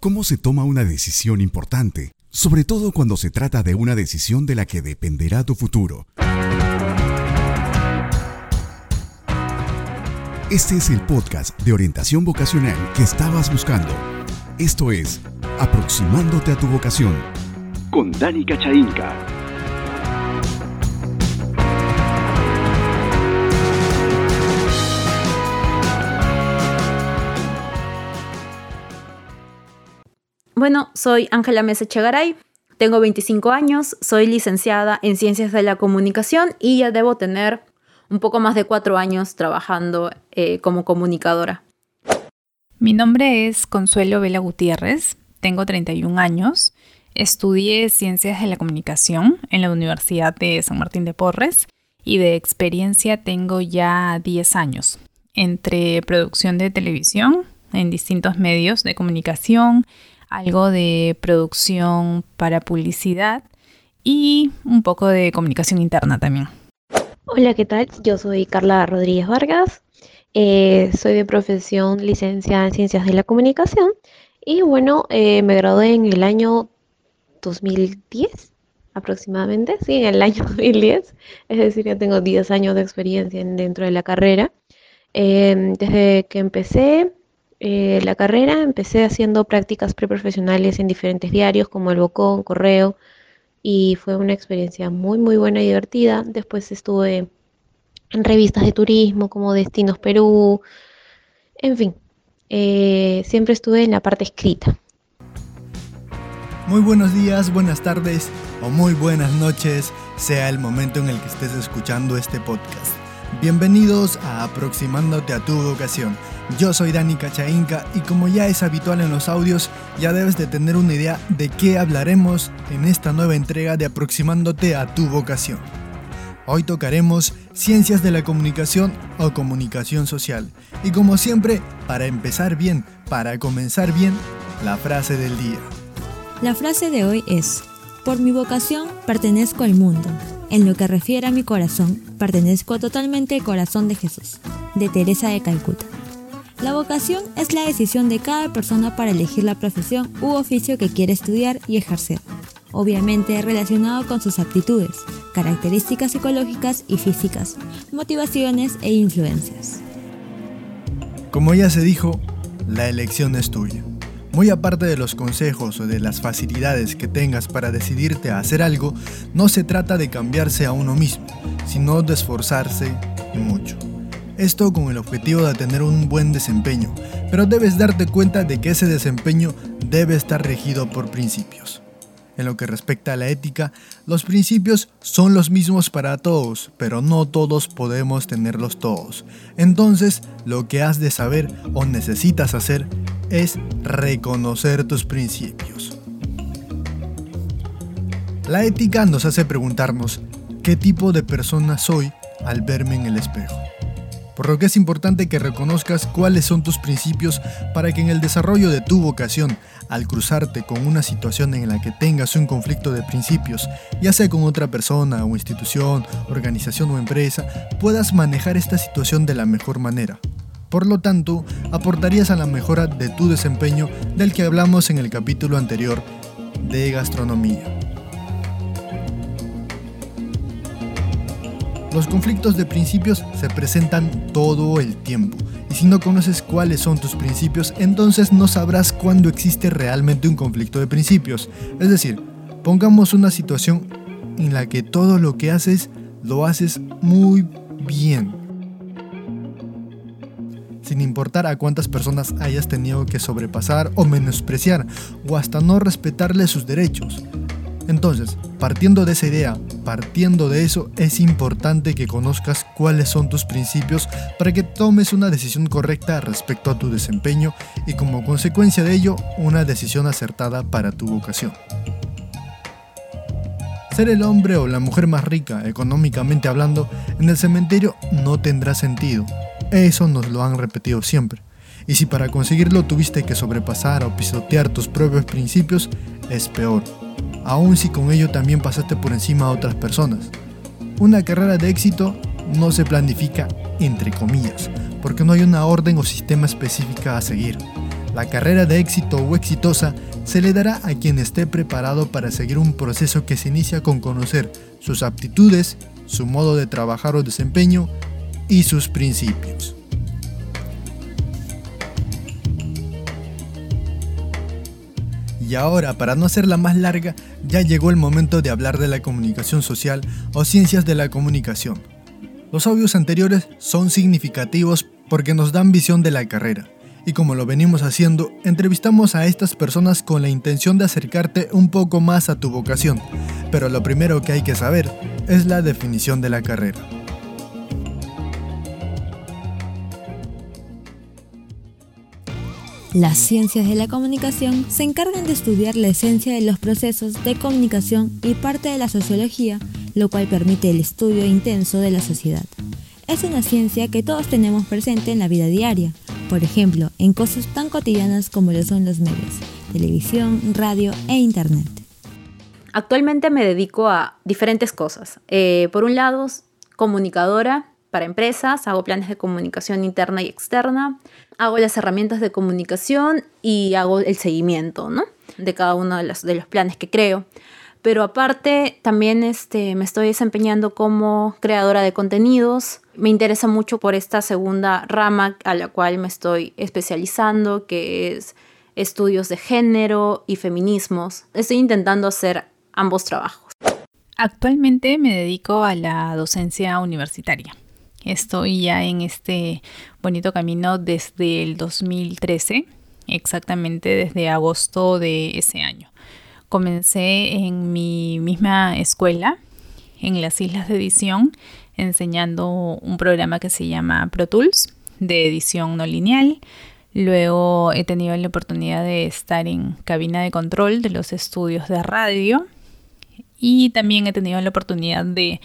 ¿Cómo se toma una decisión importante? Sobre todo cuando se trata de una decisión de la que dependerá tu futuro. Este es el podcast de orientación vocacional que estabas buscando. Esto es Aproximándote a tu vocación. Con Dani Cachainca. Bueno, soy Ángela Mesa Chegaray, tengo 25 años, soy licenciada en Ciencias de la Comunicación y ya debo tener un poco más de cuatro años trabajando eh, como comunicadora. Mi nombre es Consuelo Vela Gutiérrez, tengo 31 años, estudié Ciencias de la Comunicación en la Universidad de San Martín de Porres y de experiencia tengo ya 10 años entre producción de televisión en distintos medios de comunicación, algo de producción para publicidad y un poco de comunicación interna también. Hola, ¿qué tal? Yo soy Carla Rodríguez Vargas, eh, soy de profesión licenciada en Ciencias de la Comunicación y bueno, eh, me gradué en el año 2010 aproximadamente, sí, en el año 2010, es decir, ya tengo 10 años de experiencia dentro de la carrera. Eh, desde que empecé eh, la carrera empecé haciendo prácticas preprofesionales en diferentes diarios como El Bocón, Correo, y fue una experiencia muy, muy buena y divertida. Después estuve en revistas de turismo como Destinos Perú, en fin, eh, siempre estuve en la parte escrita. Muy buenos días, buenas tardes o muy buenas noches, sea el momento en el que estés escuchando este podcast. Bienvenidos a Aproximándote a tu vocación yo soy Dani Cachainca y como ya es habitual en los audios, ya debes de tener una idea de qué hablaremos en esta nueva entrega de Aproximándote a tu vocación. Hoy tocaremos Ciencias de la Comunicación o Comunicación Social. Y como siempre, para empezar bien, para comenzar bien, la frase del día. La frase de hoy es, por mi vocación pertenezco al mundo. En lo que refiere a mi corazón, pertenezco totalmente al corazón de Jesús, de Teresa de Calcuta. La vocación es la decisión de cada persona para elegir la profesión u oficio que quiere estudiar y ejercer, obviamente relacionado con sus aptitudes, características psicológicas y físicas, motivaciones e influencias. Como ya se dijo, la elección es tuya. Muy aparte de los consejos o de las facilidades que tengas para decidirte a hacer algo, no se trata de cambiarse a uno mismo, sino de esforzarse mucho. Esto con el objetivo de tener un buen desempeño, pero debes darte cuenta de que ese desempeño debe estar regido por principios. En lo que respecta a la ética, los principios son los mismos para todos, pero no todos podemos tenerlos todos. Entonces, lo que has de saber o necesitas hacer es reconocer tus principios. La ética nos hace preguntarnos qué tipo de persona soy al verme en el espejo por lo que es importante que reconozcas cuáles son tus principios para que en el desarrollo de tu vocación, al cruzarte con una situación en la que tengas un conflicto de principios, ya sea con otra persona o institución, organización o empresa, puedas manejar esta situación de la mejor manera. Por lo tanto, aportarías a la mejora de tu desempeño del que hablamos en el capítulo anterior de gastronomía. Los conflictos de principios se presentan todo el tiempo. Y si no conoces cuáles son tus principios, entonces no sabrás cuándo existe realmente un conflicto de principios. Es decir, pongamos una situación en la que todo lo que haces lo haces muy bien. Sin importar a cuántas personas hayas tenido que sobrepasar o menospreciar, o hasta no respetarle sus derechos. Entonces, partiendo de esa idea, partiendo de eso, es importante que conozcas cuáles son tus principios para que tomes una decisión correcta respecto a tu desempeño y como consecuencia de ello, una decisión acertada para tu vocación. Ser el hombre o la mujer más rica, económicamente hablando, en el cementerio no tendrá sentido. Eso nos lo han repetido siempre. Y si para conseguirlo tuviste que sobrepasar o pisotear tus propios principios, es peor aun si con ello también pasaste por encima a otras personas. Una carrera de éxito no se planifica entre comillas, porque no hay una orden o sistema específica a seguir. La carrera de éxito o exitosa se le dará a quien esté preparado para seguir un proceso que se inicia con conocer sus aptitudes, su modo de trabajar o desempeño y sus principios. Y ahora, para no hacerla más larga, ya llegó el momento de hablar de la comunicación social o ciencias de la comunicación. Los audios anteriores son significativos porque nos dan visión de la carrera. Y como lo venimos haciendo, entrevistamos a estas personas con la intención de acercarte un poco más a tu vocación. Pero lo primero que hay que saber es la definición de la carrera. Las ciencias de la comunicación se encargan de estudiar la esencia de los procesos de comunicación y parte de la sociología, lo cual permite el estudio intenso de la sociedad. Es una ciencia que todos tenemos presente en la vida diaria, por ejemplo, en cosas tan cotidianas como lo son los medios, televisión, radio e internet. Actualmente me dedico a diferentes cosas. Eh, por un lado, comunicadora para empresas, hago planes de comunicación interna y externa, hago las herramientas de comunicación y hago el seguimiento ¿no? de cada uno de los, planes que creo. Pero aparte, también este, me estoy desempeñando como creadora de contenidos. Me interesa mucho por esta segunda rama a la cual me estoy especializando, que es estudios de género y feminismos. Estoy intentando hacer ambos trabajos. Actualmente me dedico a la docencia universitaria. Estoy ya en este bonito camino desde el 2013, exactamente desde agosto de ese año. Comencé en mi misma escuela, en las Islas de Edición, enseñando un programa que se llama Pro Tools, de edición no lineal. Luego he tenido la oportunidad de estar en cabina de control de los estudios de radio y también he tenido la oportunidad de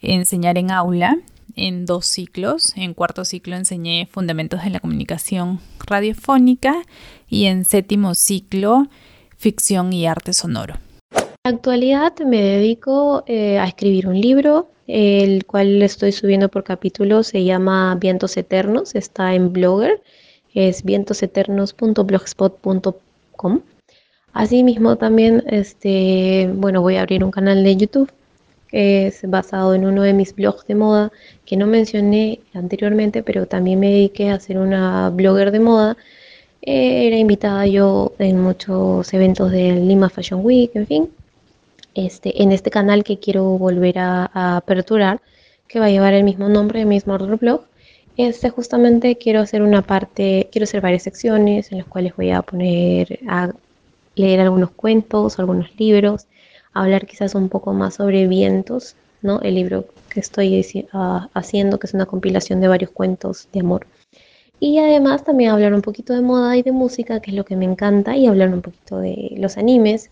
enseñar en aula en dos ciclos. En cuarto ciclo enseñé Fundamentos de la Comunicación Radiofónica y en séptimo ciclo Ficción y Arte Sonoro. En la actualidad me dedico eh, a escribir un libro, el cual estoy subiendo por capítulos, se llama Vientos Eternos, está en Blogger, es vientoseternos.blogspot.com. Asimismo también, este, bueno, voy a abrir un canal de YouTube es basado en uno de mis blogs de moda que no mencioné anteriormente, pero también me dediqué a ser una blogger de moda. Eh, era invitada yo en muchos eventos del Lima Fashion Week, en fin. Este, en este canal que quiero volver a, aperturar, que va a llevar el mismo nombre, el mismo blog. Este justamente quiero hacer una parte, quiero hacer varias secciones en las cuales voy a poner a leer algunos cuentos, algunos libros, hablar quizás un poco más sobre vientos, ¿no? El libro que estoy ah, haciendo, que es una compilación de varios cuentos de amor. Y además también hablar un poquito de moda y de música, que es lo que me encanta, y hablar un poquito de los animes.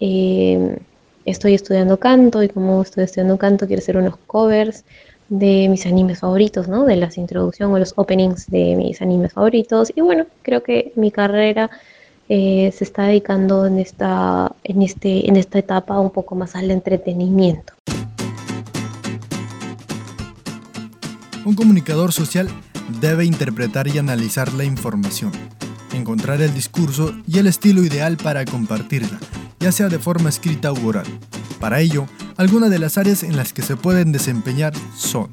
Eh, estoy estudiando canto y como estoy estudiando canto quiero hacer unos covers de mis animes favoritos, ¿no? De las introducciones o los openings de mis animes favoritos. Y bueno, creo que mi carrera eh, se está dedicando en esta, en, este, en esta etapa un poco más al entretenimiento. Un comunicador social debe interpretar y analizar la información, encontrar el discurso y el estilo ideal para compartirla, ya sea de forma escrita u oral. Para ello, algunas de las áreas en las que se pueden desempeñar son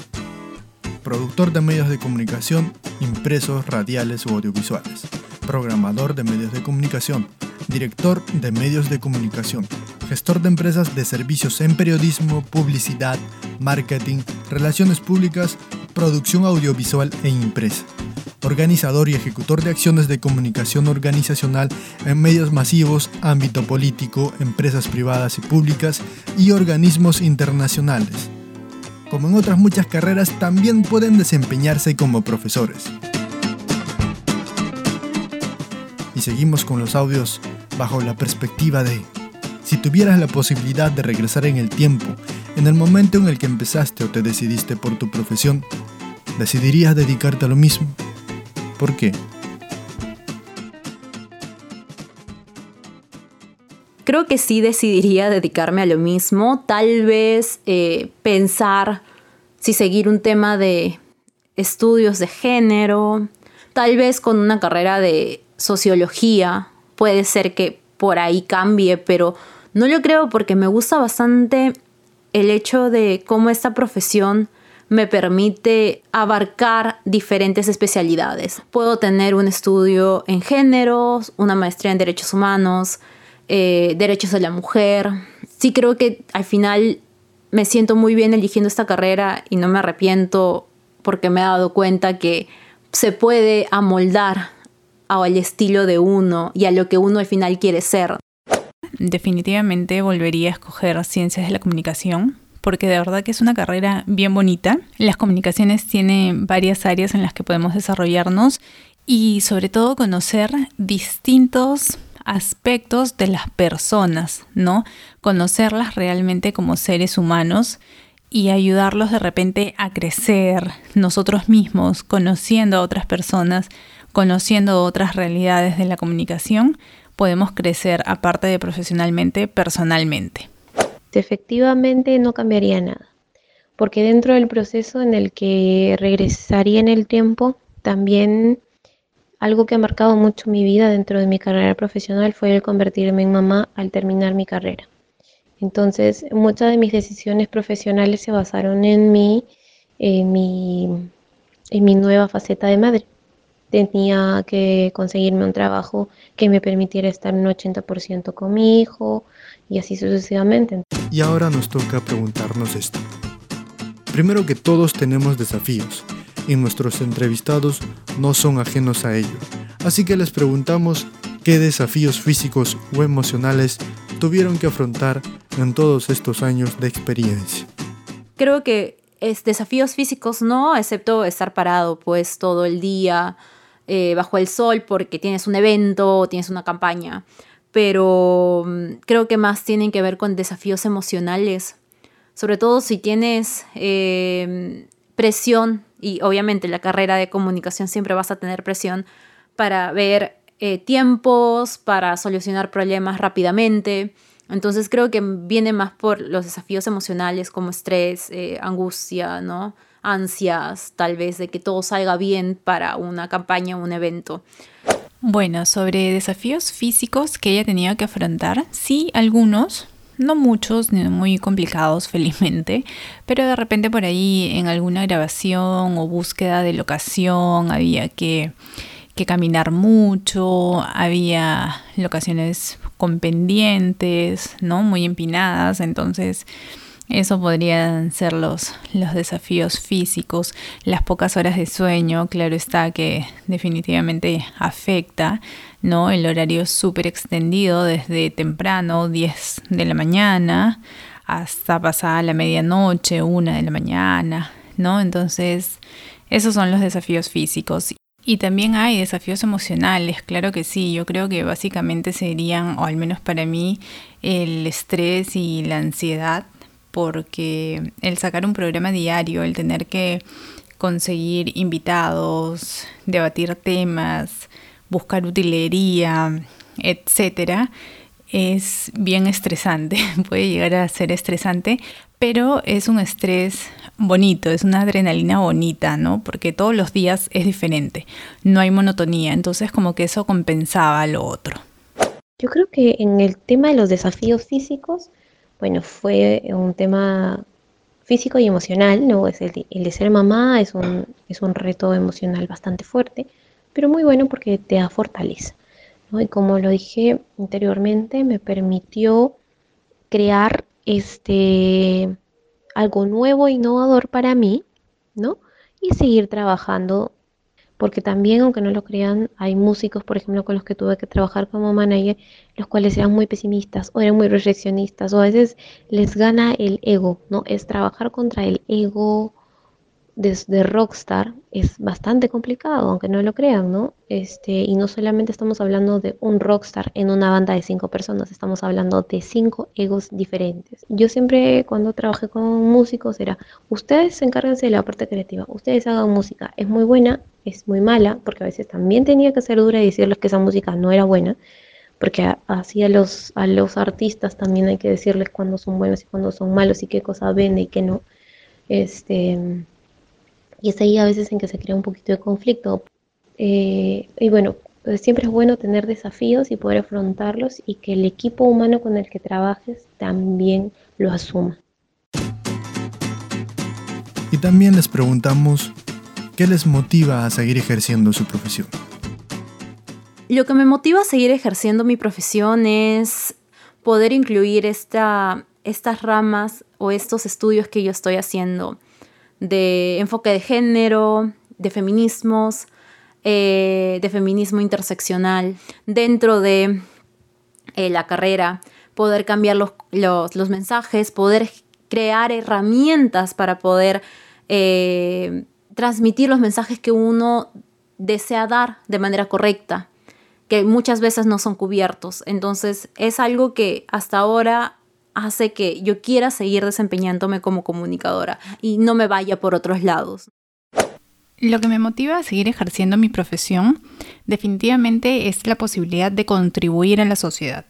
productor de medios de comunicación, impresos, radiales u audiovisuales, programador de medios de comunicación, director de medios de comunicación, gestor de empresas de servicios en periodismo, publicidad, marketing, relaciones públicas, producción audiovisual e impresa, organizador y ejecutor de acciones de comunicación organizacional en medios masivos, ámbito político, empresas privadas y públicas y organismos internacionales. Como en otras muchas carreras, también pueden desempeñarse como profesores. Y seguimos con los audios bajo la perspectiva de, si tuvieras la posibilidad de regresar en el tiempo, en el momento en el que empezaste o te decidiste por tu profesión, ¿decidirías dedicarte a lo mismo? ¿Por qué? Creo que sí decidiría dedicarme a lo mismo, tal vez eh, pensar si seguir un tema de estudios de género, tal vez con una carrera de sociología, puede ser que por ahí cambie, pero no lo creo porque me gusta bastante el hecho de cómo esta profesión me permite abarcar diferentes especialidades. Puedo tener un estudio en géneros, una maestría en derechos humanos, eh, derechos de la mujer. Sí creo que al final me siento muy bien eligiendo esta carrera y no me arrepiento porque me he dado cuenta que se puede amoldar al estilo de uno y a lo que uno al final quiere ser. Definitivamente volvería a escoger ciencias de la comunicación porque de verdad que es una carrera bien bonita. Las comunicaciones tienen varias áreas en las que podemos desarrollarnos y sobre todo conocer distintos aspectos de las personas, ¿no? Conocerlas realmente como seres humanos y ayudarlos de repente a crecer nosotros mismos, conociendo a otras personas, conociendo otras realidades de la comunicación, podemos crecer aparte de profesionalmente, personalmente. Efectivamente no cambiaría nada, porque dentro del proceso en el que regresaría en el tiempo, también algo que ha marcado mucho mi vida dentro de mi carrera profesional fue el convertirme en mamá al terminar mi carrera. Entonces, muchas de mis decisiones profesionales se basaron en mi, en mi nueva faceta de madre. Tenía que conseguirme un trabajo que me permitiera estar un 80% con mi hijo y así sucesivamente. Y ahora nos toca preguntarnos esto. Primero que todos tenemos desafíos y nuestros entrevistados no son ajenos a ello. Así que les preguntamos qué desafíos físicos o emocionales tuvieron que afrontar en todos estos años de experiencia. Creo que es desafíos físicos no, excepto estar parado pues todo el día eh, bajo el sol porque tienes un evento o tienes una campaña. Pero mm, creo que más tienen que ver con desafíos emocionales. Sobre todo si tienes eh, presión, y obviamente la carrera de comunicación siempre vas a tener presión para ver eh, tiempos, para solucionar problemas rápidamente. Entonces creo que viene más por los desafíos emocionales como estrés, eh, angustia, ¿no? Ansias, tal vez de que todo salga bien para una campaña o un evento. Bueno, sobre desafíos físicos que ella tenido que afrontar, sí, algunos, no muchos, ni muy complicados, felizmente, pero de repente por ahí en alguna grabación o búsqueda de locación había que, que caminar mucho, había locaciones con pendientes, ¿no? Muy empinadas, entonces eso podrían ser los, los desafíos físicos, las pocas horas de sueño, claro está que definitivamente afecta, ¿no? El horario súper extendido desde temprano, 10 de la mañana, hasta pasada la medianoche, 1 de la mañana, ¿no? Entonces, esos son los desafíos físicos. Y también hay desafíos emocionales, claro que sí, yo creo que básicamente serían, o al menos para mí, el estrés y la ansiedad porque el sacar un programa diario, el tener que conseguir invitados, debatir temas, buscar utilería, etcétera, es bien estresante, puede llegar a ser estresante, pero es un estrés bonito, es una adrenalina bonita, ¿no? Porque todos los días es diferente, no hay monotonía, entonces como que eso compensaba lo otro. Yo creo que en el tema de los desafíos físicos, bueno, fue un tema físico y emocional, ¿no? Es el, de, ser mamá es un, es un reto emocional bastante fuerte, pero muy bueno porque te da fortaleza. ¿no? Y como lo dije anteriormente, me permitió crear este algo nuevo e innovador para mí, ¿no? Y seguir trabajando porque también, aunque no lo crean, hay músicos, por ejemplo, con los que tuve que trabajar como manager, los cuales eran muy pesimistas o eran muy reflexionistas o a veces les gana el ego, ¿no? Es trabajar contra el ego desde rockstar es bastante complicado, aunque no lo crean, ¿no? Este, y no solamente estamos hablando de un rockstar en una banda de cinco personas, estamos hablando de cinco egos diferentes. Yo siempre cuando trabajé con músicos era, ustedes encárguense de la parte creativa, ustedes hagan música, es muy buena, es muy mala, porque a veces también tenía que ser dura y decirles que esa música no era buena, porque así a los, a los artistas también hay que decirles cuándo son buenos y cuándo son malos y qué cosa vende y qué no. Este, y es ahí a veces en que se crea un poquito de conflicto. Eh, y bueno, siempre es bueno tener desafíos y poder afrontarlos y que el equipo humano con el que trabajes también lo asuma. Y también les preguntamos qué les motiva a seguir ejerciendo su profesión. Lo que me motiva a seguir ejerciendo mi profesión es poder incluir esta, estas ramas o estos estudios que yo estoy haciendo de enfoque de género, de feminismos, eh, de feminismo interseccional dentro de eh, la carrera, poder cambiar los, los, mensajes, poder crear herramientas para poder eh, transmitir los mensajes que uno desea dar de manera correcta que muchas veces no son cubiertos. Entonces es algo que hasta ahora hace que yo quiera seguir desempeñándome como comunicadora y no me vaya por otros lados. Lo que me motiva a seguir ejerciendo mi profesión definitivamente es la posibilidad de contribuir a la sociedad,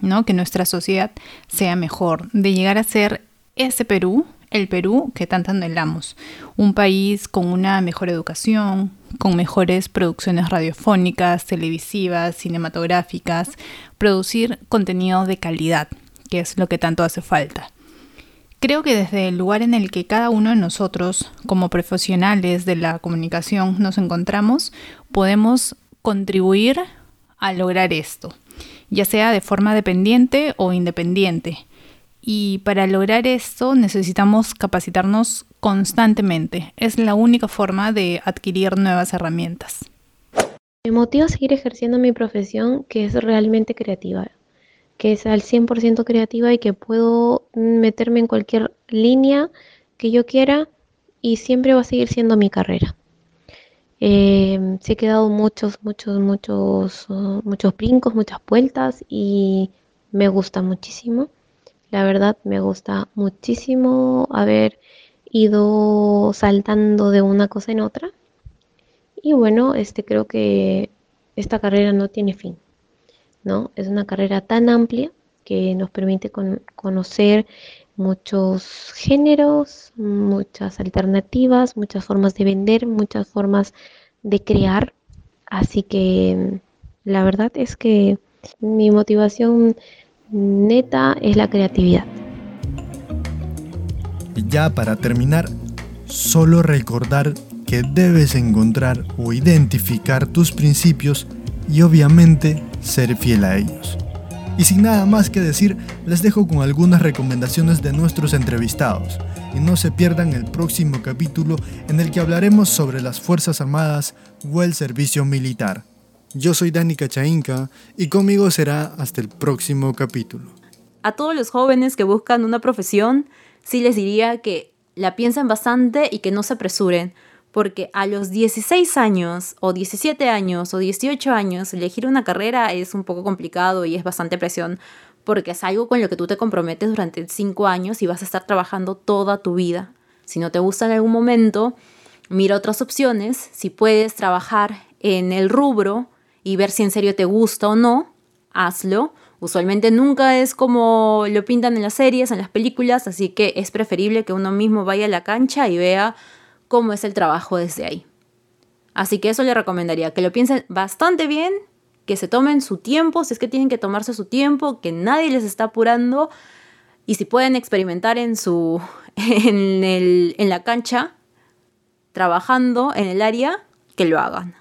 ¿no? Que nuestra sociedad sea mejor, de llegar a ser ese Perú el Perú que tanto anhelamos. Un país con una mejor educación, con mejores producciones radiofónicas, televisivas, cinematográficas, producir contenido de calidad, que es lo que tanto hace falta. Creo que desde el lugar en el que cada uno de nosotros, como profesionales de la comunicación, nos encontramos, podemos contribuir a lograr esto, ya sea de forma dependiente o independiente y para lograr esto necesitamos capacitarnos constantemente. Es la única forma de adquirir nuevas herramientas. Me motiva a seguir ejerciendo mi profesión que es realmente creativa, que es al 100% creativa y que puedo meterme en cualquier línea que yo quiera y siempre va a seguir siendo mi carrera. Eh, se he quedado muchos, muchos, muchos, muchos brincos, muchas vueltas y me gusta muchísimo. La verdad me gusta muchísimo haber ido saltando de una cosa en otra. Y bueno, este creo que esta carrera no tiene fin, ¿no? Es una carrera tan amplia que nos permite conocer muchos géneros, muchas alternativas, muchas formas de vender, muchas formas de crear. Así que la verdad es que mi motivación neta es la creatividad. Y ya para terminar, solo recordar que debes encontrar o identificar tus principios y obviamente ser fiel a ellos. Y sin nada más que decir, les dejo con algunas recomendaciones de nuestros entrevistados. Y no se pierdan el próximo capítulo en el que hablaremos sobre las Fuerzas Armadas o el servicio militar. Yo soy Dani Cachainca y conmigo será hasta el próximo capítulo. A todos los jóvenes que buscan una profesión, sí les diría que la piensen bastante y que no se apresuren, porque a los 16 años o 17 años o 18 años elegir una carrera es un poco complicado y es bastante presión, porque es algo con lo que tú te comprometes durante 5 años y vas a estar trabajando toda tu vida. Si no te gusta en algún momento, mira otras opciones, si puedes trabajar en el rubro y ver si en serio te gusta o no, hazlo. Usualmente nunca es como lo pintan en las series, en las películas, así que es preferible que uno mismo vaya a la cancha y vea cómo es el trabajo desde ahí. Así que eso le recomendaría, que lo piensen bastante bien, que se tomen su tiempo, si es que tienen que tomarse su tiempo, que nadie les está apurando y si pueden experimentar en su en, en la cancha trabajando en el área, que lo hagan.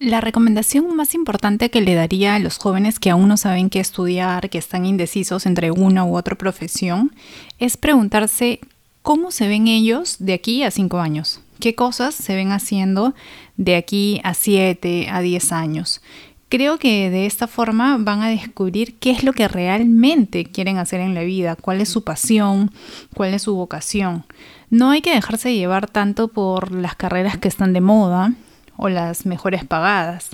La recomendación más importante que le daría a los jóvenes que aún no saben qué estudiar, que están indecisos entre una u otra profesión, es preguntarse cómo se ven ellos de aquí a cinco años, qué cosas se ven haciendo de aquí a siete, a diez años. Creo que de esta forma van a descubrir qué es lo que realmente quieren hacer en la vida, cuál es su pasión, cuál es su vocación. No hay que dejarse llevar tanto por las carreras que están de moda, o las mejores pagadas.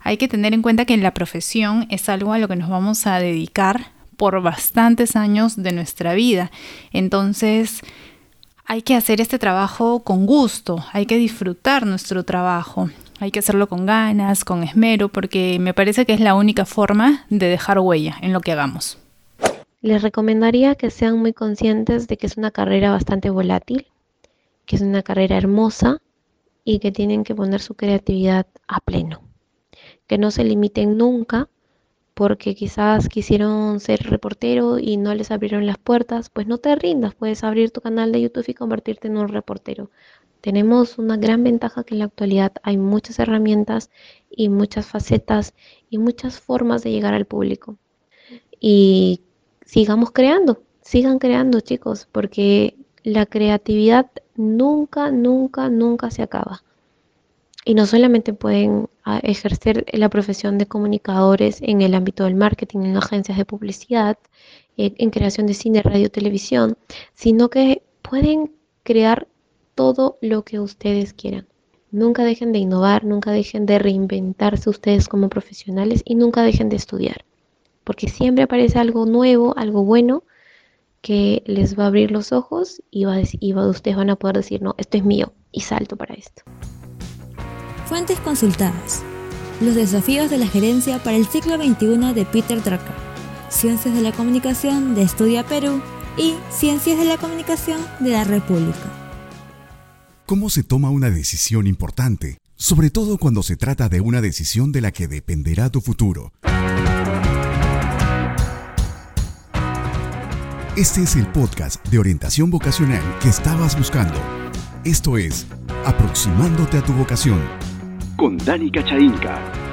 Hay que tener en cuenta que la profesión es algo a lo que nos vamos a dedicar por bastantes años de nuestra vida. Entonces, hay que hacer este trabajo con gusto, hay que disfrutar nuestro trabajo, hay que hacerlo con ganas, con esmero, porque me parece que es la única forma de dejar huella en lo que hagamos. Les recomendaría que sean muy conscientes de que es una carrera bastante volátil, que es una carrera hermosa y que tienen que poner su creatividad a pleno, que no se limiten nunca porque quizás quisieron ser reportero y no les abrieron las puertas, pues no te rindas, puedes abrir tu canal de YouTube y convertirte en un reportero. Tenemos una gran ventaja que en la actualidad hay muchas herramientas y muchas facetas y muchas formas de llegar al público. Y sigamos creando, sigan creando chicos, porque la creatividad nunca, nunca, nunca se acaba. Y no solamente pueden ah, ejercer la profesión de comunicadores en el ámbito del marketing, en agencias de publicidad, eh, en creación de cine, radio, televisión, sino que pueden crear todo lo que ustedes quieran. Nunca dejen de innovar, nunca dejen de reinventarse ustedes como profesionales y nunca dejen de estudiar, porque siempre aparece algo nuevo, algo bueno que les va a abrir los ojos y, va y ustedes van a poder decir, no, esto es mío y salto para esto. Fuentes consultadas. Los desafíos de la gerencia para el siglo XXI de Peter Drucker. Ciencias de la Comunicación de Estudia Perú y Ciencias de la Comunicación de la República. ¿Cómo se toma una decisión importante? Sobre todo cuando se trata de una decisión de la que dependerá tu futuro. Este es el podcast de orientación vocacional que estabas buscando. Esto es Aproximándote a tu vocación con Dani Cachainca.